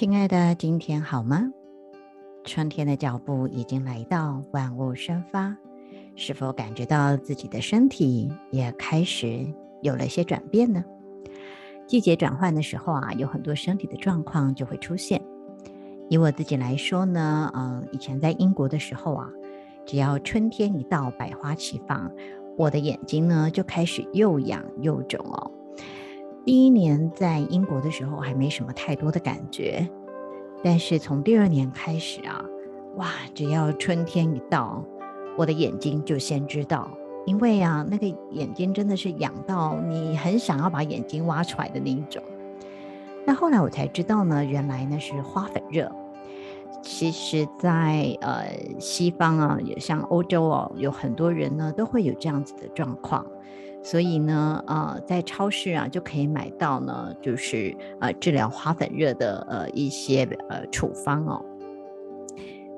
亲爱的，今天好吗？春天的脚步已经来到，万物生发，是否感觉到自己的身体也开始有了些转变呢？季节转换的时候啊，有很多身体的状况就会出现。以我自己来说呢，嗯，以前在英国的时候啊，只要春天一到，百花齐放，我的眼睛呢就开始又痒又肿哦。第一年在英国的时候还没什么太多的感觉，但是从第二年开始啊，哇，只要春天一到，我的眼睛就先知道，因为啊，那个眼睛真的是痒到你很想要把眼睛挖出来的那一种。那后来我才知道呢，原来那是花粉热。其实在，呃西方啊，也像欧洲哦，有很多人呢都会有这样子的状况。所以呢，呃，在超市啊就可以买到呢，就是呃治疗花粉热的呃一些呃处方哦。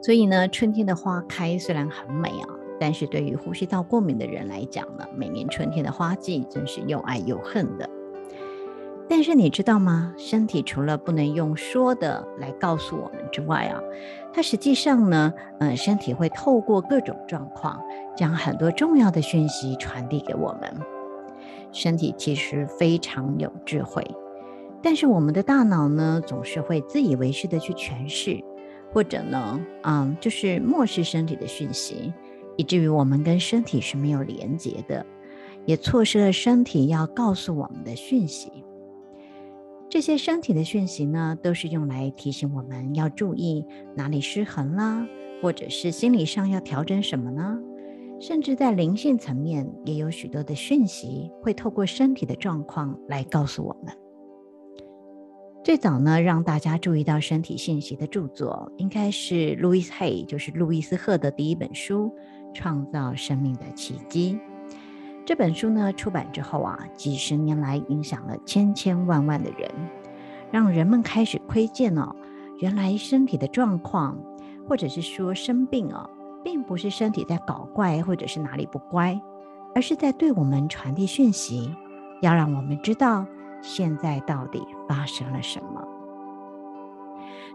所以呢，春天的花开虽然很美啊，但是对于呼吸道过敏的人来讲呢，每年春天的花季真是又爱又恨的。但是你知道吗？身体除了不能用说的来告诉我们之外啊，它实际上呢，嗯、呃，身体会透过各种状况，将很多重要的讯息传递给我们。身体其实非常有智慧，但是我们的大脑呢，总是会自以为是的去诠释，或者呢，嗯，就是漠视身体的讯息，以至于我们跟身体是没有连结的，也错失了身体要告诉我们的讯息。这些身体的讯息呢，都是用来提醒我们要注意哪里失衡啦，或者是心理上要调整什么呢？甚至在灵性层面，也有许多的讯息会透过身体的状况来告诉我们。最早呢，让大家注意到身体信息的著作，应该是路易斯·黑，就是路易斯·赫的第一本书《创造生命的奇迹》。这本书呢，出版之后啊，几十年来影响了千千万万的人，让人们开始窥见哦，原来身体的状况，或者是说生病哦。并不是身体在搞怪，或者是哪里不乖，而是在对我们传递讯息，要让我们知道现在到底发生了什么。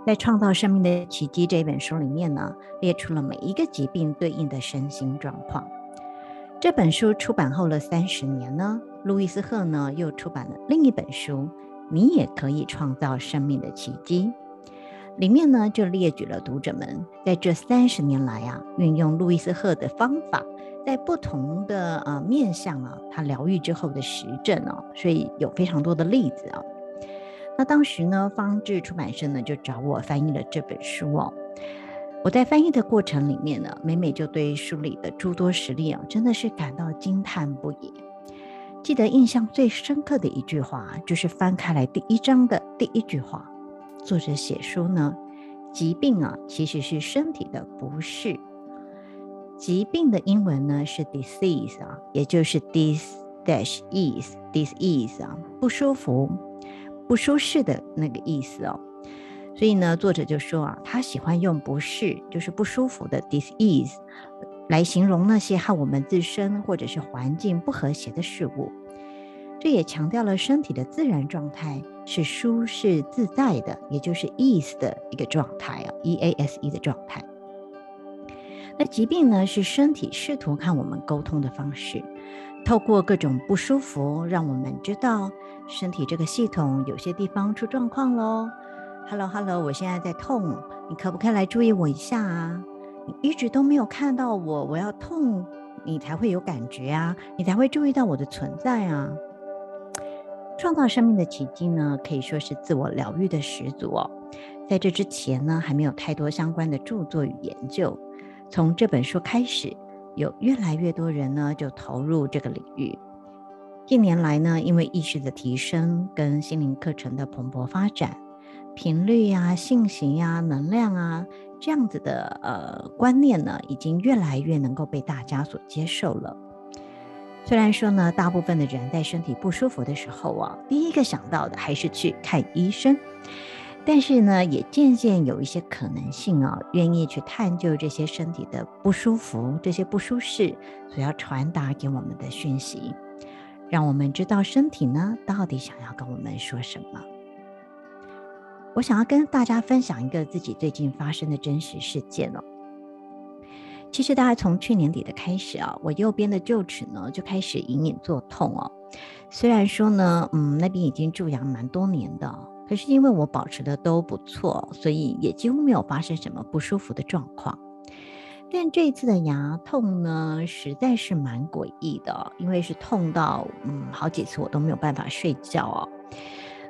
在《创造生命的奇迹》这本书里面呢，列出了每一个疾病对应的身心状况。这本书出版后了三十年呢，路易斯·赫呢又出版了另一本书《你也可以创造生命的奇迹》。里面呢，就列举了读者们在这三十年来啊，运用路易斯·赫的方法，在不同的呃面向啊，他疗愈之后的实证哦，所以有非常多的例子啊。那当时呢，方志出版社呢就找我翻译了这本书哦。我在翻译的过程里面呢，每每就对书里的诸多实例啊，真的是感到惊叹不已。记得印象最深刻的一句话，就是翻开来第一章的第一句话。作者写书呢，疾病啊其实是身体的不适。疾病的英文呢是 disease 啊，也就是 dis dash ease disease 啊，不舒服、不舒适的那个意思哦。所以呢，作者就说啊，他喜欢用不适，就是不舒服的 disease 来形容那些和我们自身或者是环境不和谐的事物。这也强调了身体的自然状态是舒适自在的，也就是 ease 的一个状态啊，e a s e 的状态。那疾病呢，是身体试图看我们沟通的方式，透过各种不舒服，让我们知道身体这个系统有些地方出状况喽。：“Hello Hello，我现在在痛，你可不可以来注意我一下啊？你一直都没有看到我，我要痛，你才会有感觉啊，你才会注意到我的存在啊。”创造生命的奇迹呢，可以说是自我疗愈的始祖哦。在这之前呢，还没有太多相关的著作与研究。从这本书开始，有越来越多人呢就投入这个领域。近年来呢，因为意识的提升跟心灵课程的蓬勃发展，频率呀、啊、信息呀、能量啊这样子的呃观念呢，已经越来越能够被大家所接受了。虽然说呢，大部分的人在身体不舒服的时候啊，第一个想到的还是去看医生。但是呢，也渐渐有一些可能性啊，愿意去探究这些身体的不舒服、这些不舒适所要传达给我们的讯息，让我们知道身体呢到底想要跟我们说什么。我想要跟大家分享一个自己最近发生的真实事件哦。其实大概从去年底的开始啊，我右边的臼齿呢就开始隐隐作痛哦。虽然说呢，嗯，那边已经蛀牙蛮多年的。可是因为我保持的都不错，所以也几乎没有发生什么不舒服的状况。但这一次的牙痛呢，实在是蛮诡异的，因为是痛到嗯好几次我都没有办法睡觉哦。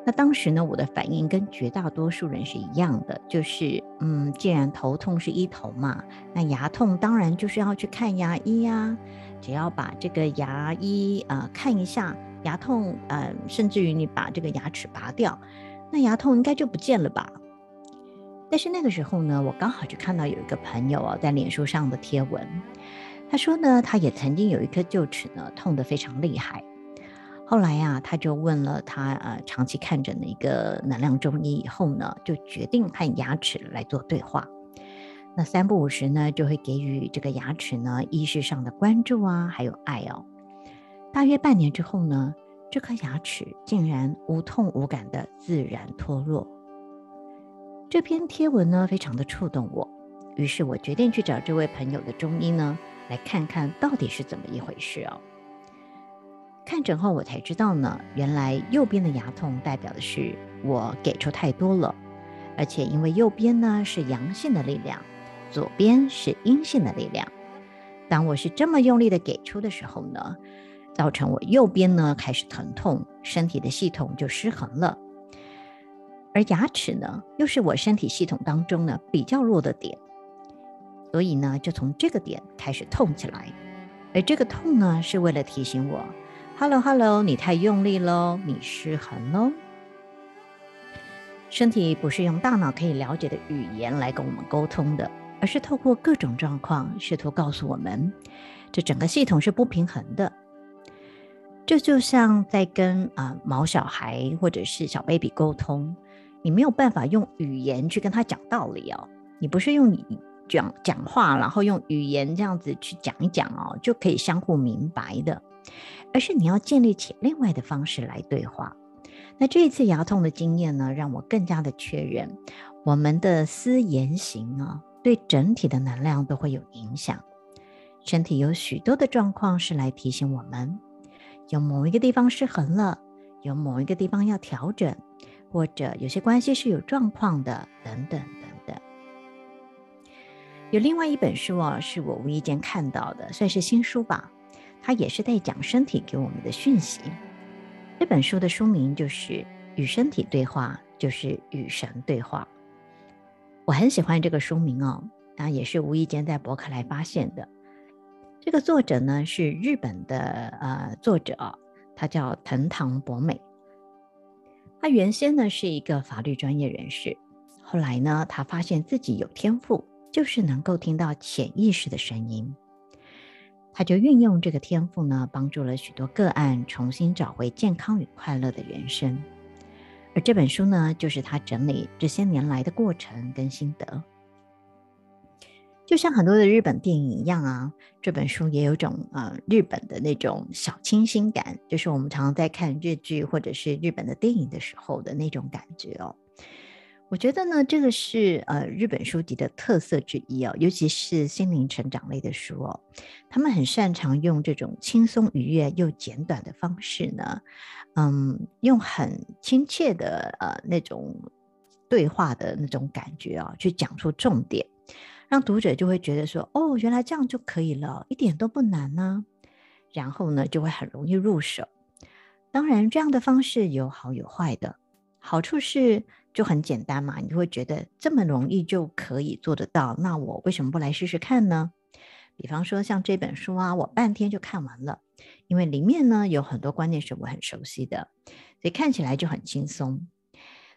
那当时呢，我的反应跟绝大多数人是一样的，就是嗯，既然头痛是一头嘛，那牙痛当然就是要去看牙医呀。只要把这个牙医啊、呃、看一下，牙痛呃，甚至于你把这个牙齿拔掉。那牙痛应该就不见了吧？但是那个时候呢，我刚好就看到有一个朋友啊，在脸书上的贴文，他说呢，他也曾经有一颗臼齿呢，痛得非常厉害。后来呀、他就问了他呃长期看诊的一个能量中医以后呢，就决定和牙齿来做对话。那三不五时呢，就会给予这个牙齿呢意识上的关注啊，还有爱哦。大约半年之后呢。这颗牙齿竟然无痛无感的自然脱落。这篇贴文呢，非常的触动我，于是我决定去找这位朋友的中医呢，来看看到底是怎么一回事哦。看诊后我才知道呢，原来右边的牙痛代表的是我给出太多了，而且因为右边呢是阳性的力量，左边是阴性的力量。当我是这么用力的给出的时候呢，造成我右边呢开始疼痛，身体的系统就失衡了。而牙齿呢，又是我身体系统当中呢比较弱的点，所以呢就从这个点开始痛起来。而这个痛呢，是为了提醒我：“Hello Hello，你太用力喽，你失衡喽。”身体不是用大脑可以了解的语言来跟我们沟通的，而是透过各种状况试图告诉我们，这整个系统是不平衡的。这就像在跟啊、毛小孩或者是小 baby 沟通，你没有办法用语言去跟他讲道理哦。你不是用讲讲话，然后用语言这样子去讲一讲哦，就可以相互明白的，而是你要建立起另外的方式来对话。那这一次牙痛的经验呢，让我更加的确认，我们的思言行啊，对整体的能量都会有影响。身体有许多的状况是来提醒我们。有某一个地方失衡了，有某一个地方要调整，或者有些关系是有状况的，等等等等。有另外一本书啊，是我无意间看到的，算是新书吧。它也是在讲身体给我们的讯息。这本书的书名就是《与身体对话》，就是与神对话。我很喜欢这个书名哦，啊，也是无意间在博客来发现的。这个作者呢是日本的呃作者，他叫藤堂博美。他原先呢是一个法律专业人士，后来呢他发现自己有天赋，就是能够听到潜意识的声音。他就运用这个天赋呢，帮助了许多个案重新找回健康与快乐的人生。而这本书呢，就是他整理这些年来的过程跟心得。就像很多的日本电影一样啊，这本书也有种呃日本的那种小清新感，就是我们常常在看日剧或者是日本的电影的时候的那种感觉哦。我觉得呢，这个是呃日本书籍的特色之一哦，尤其是心灵成长类的书哦，他们很擅长用这种轻松愉悦又简短的方式呢，嗯，用很亲切的呃那种对话的那种感觉啊，去讲出重点，让读者就会觉得说，哦，原来这样就可以了，一点都不难呢。然后呢，就会很容易入手。当然，这样的方式有好有坏的。好处是就很简单嘛，你会觉得这么容易就可以做得到，那我为什么不来试试看呢？比方说像这本书啊，我半天就看完了，因为里面呢有很多观念是我很熟悉的，所以看起来就很轻松。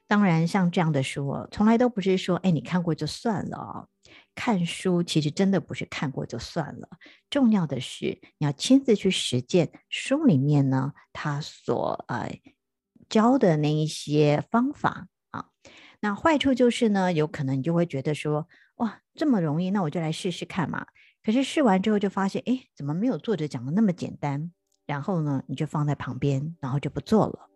当然，像这样的书哦，从来都不是说，哎，你看过就算了哦。看书其实真的不是看过就算了，重要的是你要亲自去实践书里面呢，他所呃教的那一些方法。那坏处就是呢，有可能你就会觉得说，哇，这么容易，那我就来试试看嘛。可是试完之后就发现，哎，怎么没有作者讲的那么简单？然后呢，你就放在旁边，然后就不做了。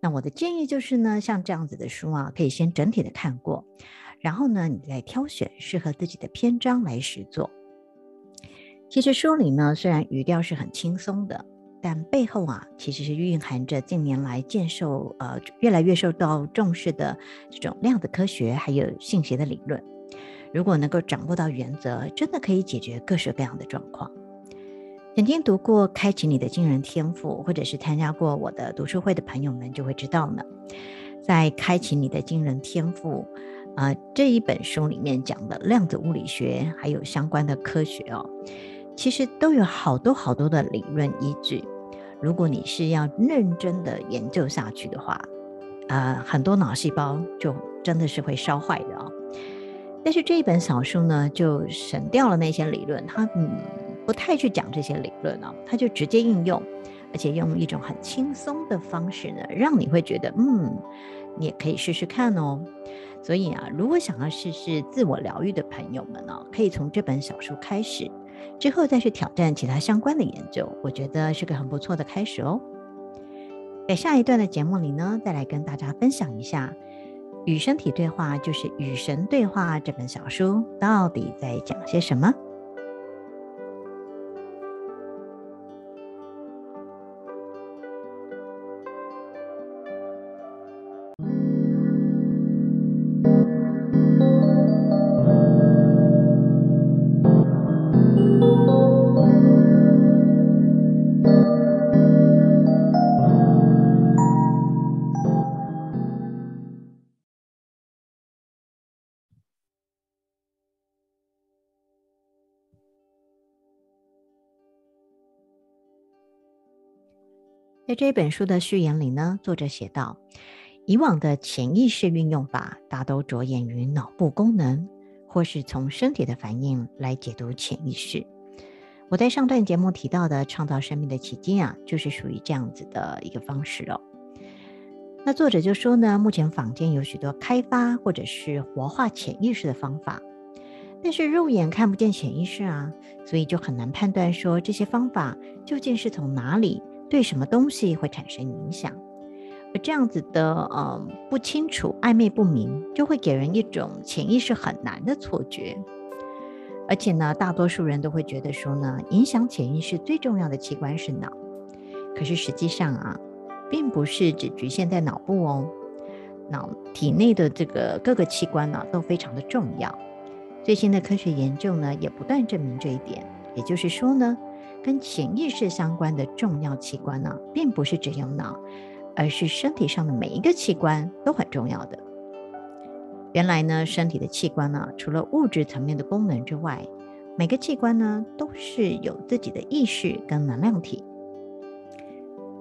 那我的建议就是呢，像这样子的书啊，可以先整体的看过。然后呢，你再挑选适合自己的篇章来实作。其实书里呢，虽然语调是很轻松的，但背后啊，其实是蕴含着近年来渐受呃越来越受到重视的这种量子科学还有信息的理论。如果能够掌握到原则，真的可以解决各式各样的状况。曾经读过《开启你的惊人天赋》，或者是参加过我的读书会的朋友们就会知道呢，在《开启你的惊人天赋》。啊、这一本书里面讲的量子物理学还有相关的科学哦，其实都有好多好多的理论依据。如果你是要认真的研究下去的话，啊、呃，很多脑细胞就真的是会烧坏的哦。但是这一本小书呢，就省掉了那些理论，它嗯不太去讲这些理论哦，它就直接应用，而且用一种很轻松的方式呢，让你会觉得嗯，你也可以试试看哦。所以啊，如果想要试试自我疗愈的朋友们呢、可以从这本小书开始，之后再去挑战其他相关的研究，我觉得是个很不错的开始哦。在下一段的节目里呢，再来跟大家分享一下《与身体对话》，就是《与神对话》这本小书到底在讲些什么。在这本书的序言里呢，作者写道：以往的潜意识运用法大都着眼于脑部功能，或是从身体的反应来解读潜意识。我在上段节目提到的创造生命的奇迹啊，就是属于这样子的一个方式哦。那作者就说呢，目前坊间有许多开发或者是活化潜意识的方法，但是肉眼看不见潜意识啊，所以就很难判断说这些方法究竟是从哪里。对什么东西会产生影响？而这样子的，嗯，不清楚、暧昧不明，就会给人一种潜意识很难的错觉。而且呢，大多数人都会觉得说呢，影响潜意识最重要的器官是脑。可是实际上啊，并不是只局限在脑部哦，脑体内的这个各个器官呢，都非常的重要。最新的科学研究呢，也不断证明这一点。也就是说呢。跟潜意识相关的重要器官呢，并不是只有脑，而是身体上的每一个器官都很重要的。原来呢，身体的器官呢，除了物质层面的功能之外，每个器官呢都是有自己的意识跟能量体。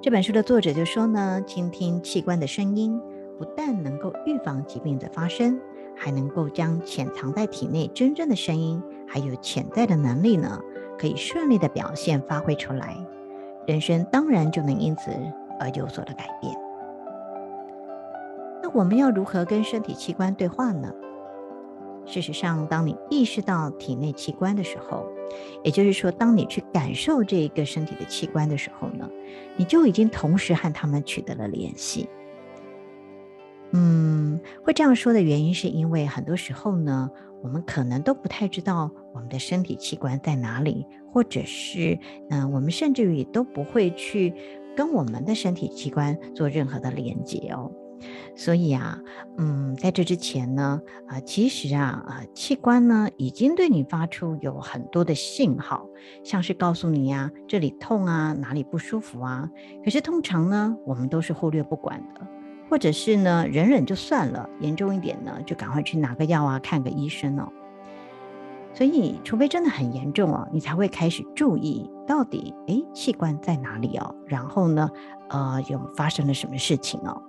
这本书的作者就说呢，倾听器官的声音，不但能够预防疾病的发生，还能够将潜藏在体内真正的声音，还有潜在的能力呢。可以顺利的表现发挥出来，人生当然就能因此而有所的改变。那我们要如何跟身体器官对话呢？事实上，当你意识到体内器官的时候，也就是说，当你去感受这一个身体的器官的时候呢，你就已经同时和他们取得了联系。嗯，会这样说的原因是因为很多时候呢。我们可能都不太知道我们的身体器官在哪里，或者是，嗯、我们甚至于都不会去跟我们的身体器官做任何的连接哦。所以啊，嗯，在这之前呢，啊、其实啊，啊、器官呢已经对你发出有很多的信号，像是告诉你呀、这里痛啊，哪里不舒服啊。可是通常呢，我们都是忽略不管的，或者是呢，忍忍就算了，严重一点呢，就赶快去拿个药啊，看个医生哦。所以，除非真的很严重哦，你才会开始注意到底，哎，器官在哪里哦？然后呢，呃，有发生了什么事情哦？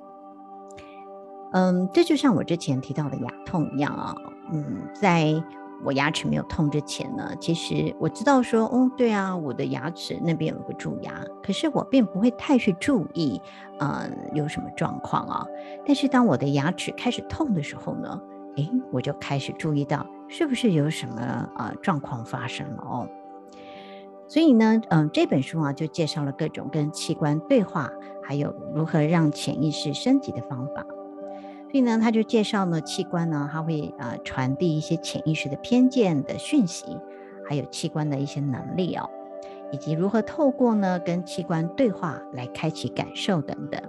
嗯，这就像我之前提到的牙痛一样啊。嗯，在我牙齿没有痛之前呢，其实我知道说，哦，对啊，我的牙齿那边有个蛀牙，可是我并不会太去注意，嗯，有什么状况啊。但是当我的牙齿开始痛的时候呢，哎，我就开始注意到是不是有什么呃状况发生了哦。所以呢，嗯，这本书啊就介绍了各种跟器官对话，还有如何让潜意识升级的方法。所以呢，他就介绍呢，器官呢，它会呃传递一些潜意识的偏见的讯息，还有器官的一些能力哦，以及如何透过呢跟器官对话来开启感受等等。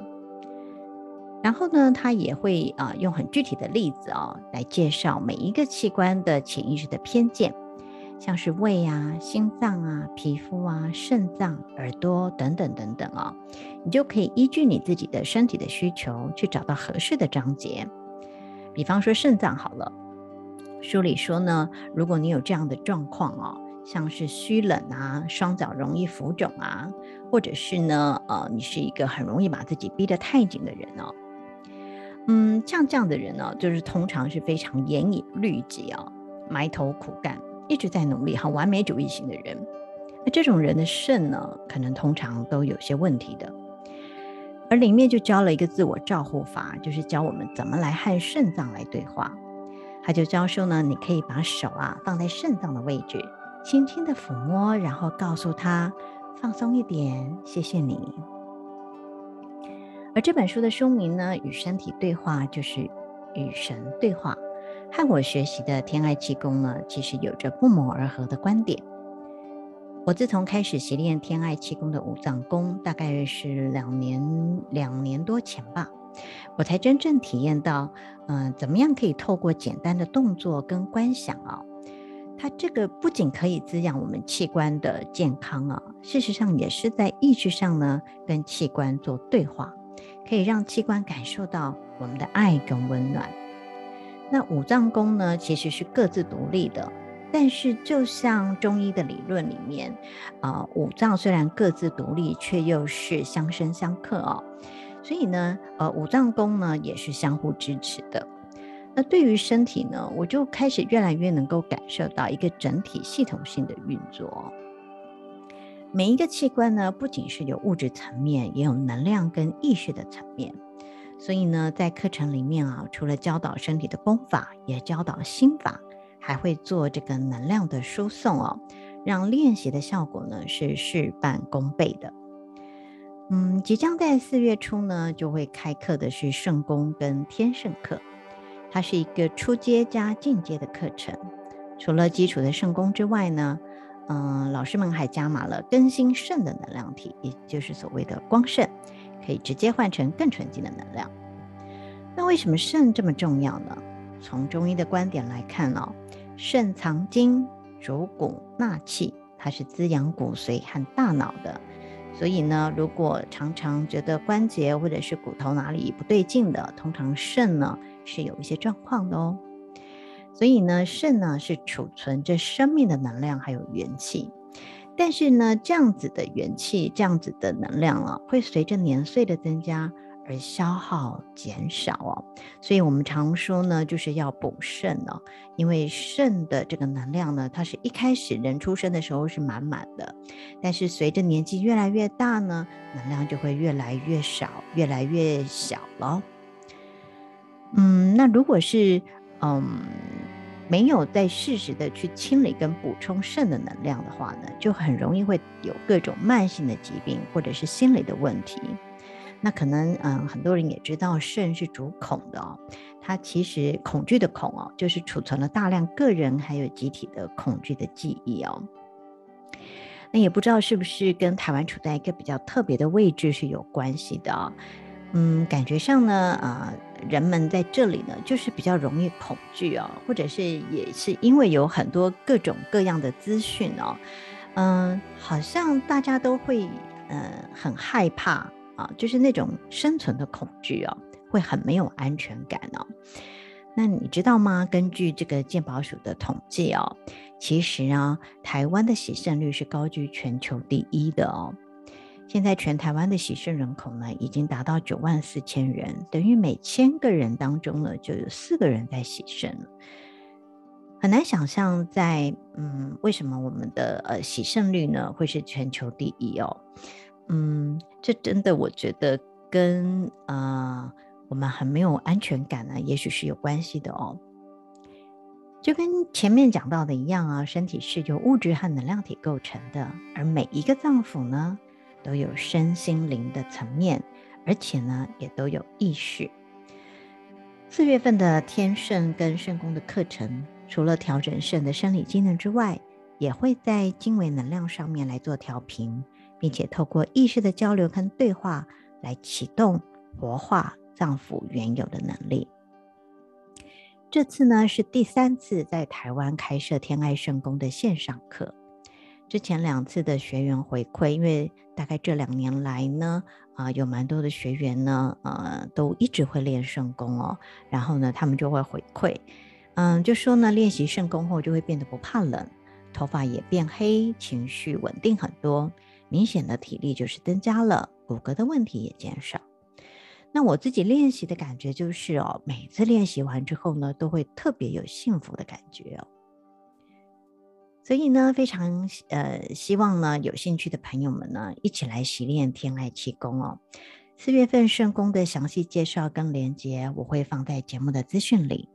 然后呢，他也会啊、用很具体的例子哦来介绍每一个器官的潜意识的偏见。像是胃啊、心脏啊、皮肤啊、肾脏、耳朵等等等等啊、哦，你就可以依据你自己的身体的需求去找到合适的章节。比方说肾脏好了，书里说呢，如果你有这样的状况哦，像是虚冷啊、双脚容易浮肿啊，或者是呢，呃，你是一个很容易把自己逼得太紧的人哦，嗯，像这样的人呢，就是通常是非常严以律己啊、哦，埋头苦干。一直在努力，好完美主义型的人，那这种人的肾呢，可能通常都有些问题的。而里面就教了一个自我照护法，就是教我们怎么来和肾脏来对话。他就教授呢，你可以把手啊放在肾脏的位置，轻轻的抚摸，然后告诉他放松一点，谢谢你。而这本书的书名呢，与身体对话，就是与神对话。和我学习的天爱气功呢，其实有着不谋而合的观点。我自从开始习练天爱气功的五脏功，大概是两年两年多前吧，我才真正体验到，嗯、怎么样可以透过简单的动作跟观想啊，它这个不仅可以滋养我们器官的健康啊，事实上也是在意识上呢，跟器官做对话，可以让器官感受到我们的爱跟温暖。那五脏功呢，其实是各自独立的，但是就像中医的理论里面，啊、五脏虽然各自独立，却又是相生相克哦。所以呢，呃，五脏功呢也是相互支持的。那对于身体呢，我就开始越来越能够感受到一个整体系统性的运作。每一个器官呢，不仅是有物质层面，也有能量跟意识的层面。所以呢，在课程里面啊，除了教导身体的功法，也教导心法，还会做这个能量的输送哦，让练习的效果呢是事半功倍的。嗯，即将在四月初呢，就会开课的是圣功跟天圣课，它是一个初阶加进阶的课程。除了基础的圣功之外呢，嗯，老师们还加码了更新肾的能量体，也就是所谓的光肾。可以直接换成更纯净的能量。那为什么肾这么重要呢？从中医的观点来看哦，肾藏精，主骨纳气，它是滋养骨髓和大脑的。所以呢，如果常常觉得关节或者是骨头哪里不对劲的，通常肾呢是有一些状况的哦。所以呢，肾呢是储存着生命的能量还有元气。但是呢，这样子的元气，这样子的能量啊，会随着年岁的增加而消耗减少哦。所以我们常说呢，就是要补肾哦，因为肾的这个能量呢，它是一开始人出生的时候是满满的，但是随着年纪越来越大呢，能量就会越来越少，越来越小了。嗯，那如果是嗯。没有在适时的去清理跟补充肾的能量的话呢，就很容易会有各种慢性的疾病或者是心理的问题。那可能嗯，很多人也知道肾是主恐的哦，它其实恐惧的恐哦，就是储存了大量个人还有集体的恐惧的记忆哦。那也不知道是不是跟台湾处在一个比较特别的位置是有关系的。嗯，感觉上呢，啊、人们在这里呢，就是比较容易恐惧哦，或者是也是因为有很多各种各样的资讯哦，嗯、好像大家都会，呃，很害怕啊，就是那种生存的恐惧哦，会很没有安全感哦。那你知道吗？根据这个健保署的统计哦，其实啊，台湾的洗肾率是高居全球第一的哦。现在全台湾的洗肾人口呢，已经达到九万四千人，等于每千个人当中呢，就有四个人在洗肾。很难想象在，在嗯，为什么我们的呃洗肾率呢会是全球第一哦？嗯，这真的我觉得跟呃我们很没有安全感呢，也许是有关系的哦。就跟前面讲到的一样啊，身体是由物质和能量体构成的，而每一个脏腑呢，都有身心灵的层面，而且呢，也都有意识。四月份的天圣跟圣宫的课程，除了调整肾的生理机能之外，也会在经纬能量上面来做调频，并且透过意识的交流跟对话来启动活化脏腑原有的能力。这次呢，是第三次在台湾开设天爱圣宫的线上课。之前两次的学员回馈，因为大概这两年来呢，啊、有蛮多的学员呢，呃，都一直会练圣功哦。然后呢，他们就会回馈，嗯、就说呢，练习圣功后就会变得不怕冷，头发也变黑，情绪稳定很多，明显的体力就是增加了，骨骼的问题也减少。那我自己练习的感觉就是哦，每次练习完之后呢，都会特别有幸福的感觉哦。所以呢，非常呃希望呢，有兴趣的朋友们呢，一起来习练天爱气功哦。四月份圣功的详细介绍跟连接，我会放在节目的资讯里。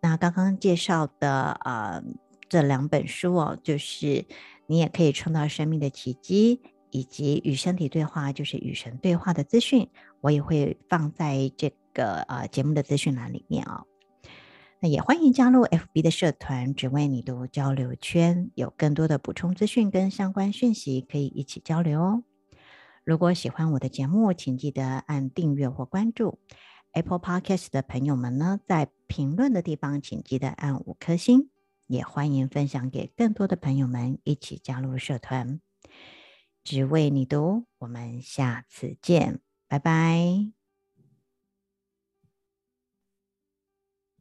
那刚刚介绍的呃这两本书哦，就是你也可以创造生命的奇迹，以及与身体对话，就是与神对话的资讯，我也会放在这个呃节目的资讯栏里面哦。那也欢迎加入 FB 的社团，只为你读交流圈，有更多的补充资讯跟相关讯息可以一起交流哦。如果喜欢我的节目，请记得按订阅或关注。Apple Podcast 的朋友们呢，在评论的地方请记得按五颗星，也欢迎分享给更多的朋友们一起加入社团。只为你读，我们下次见，拜拜。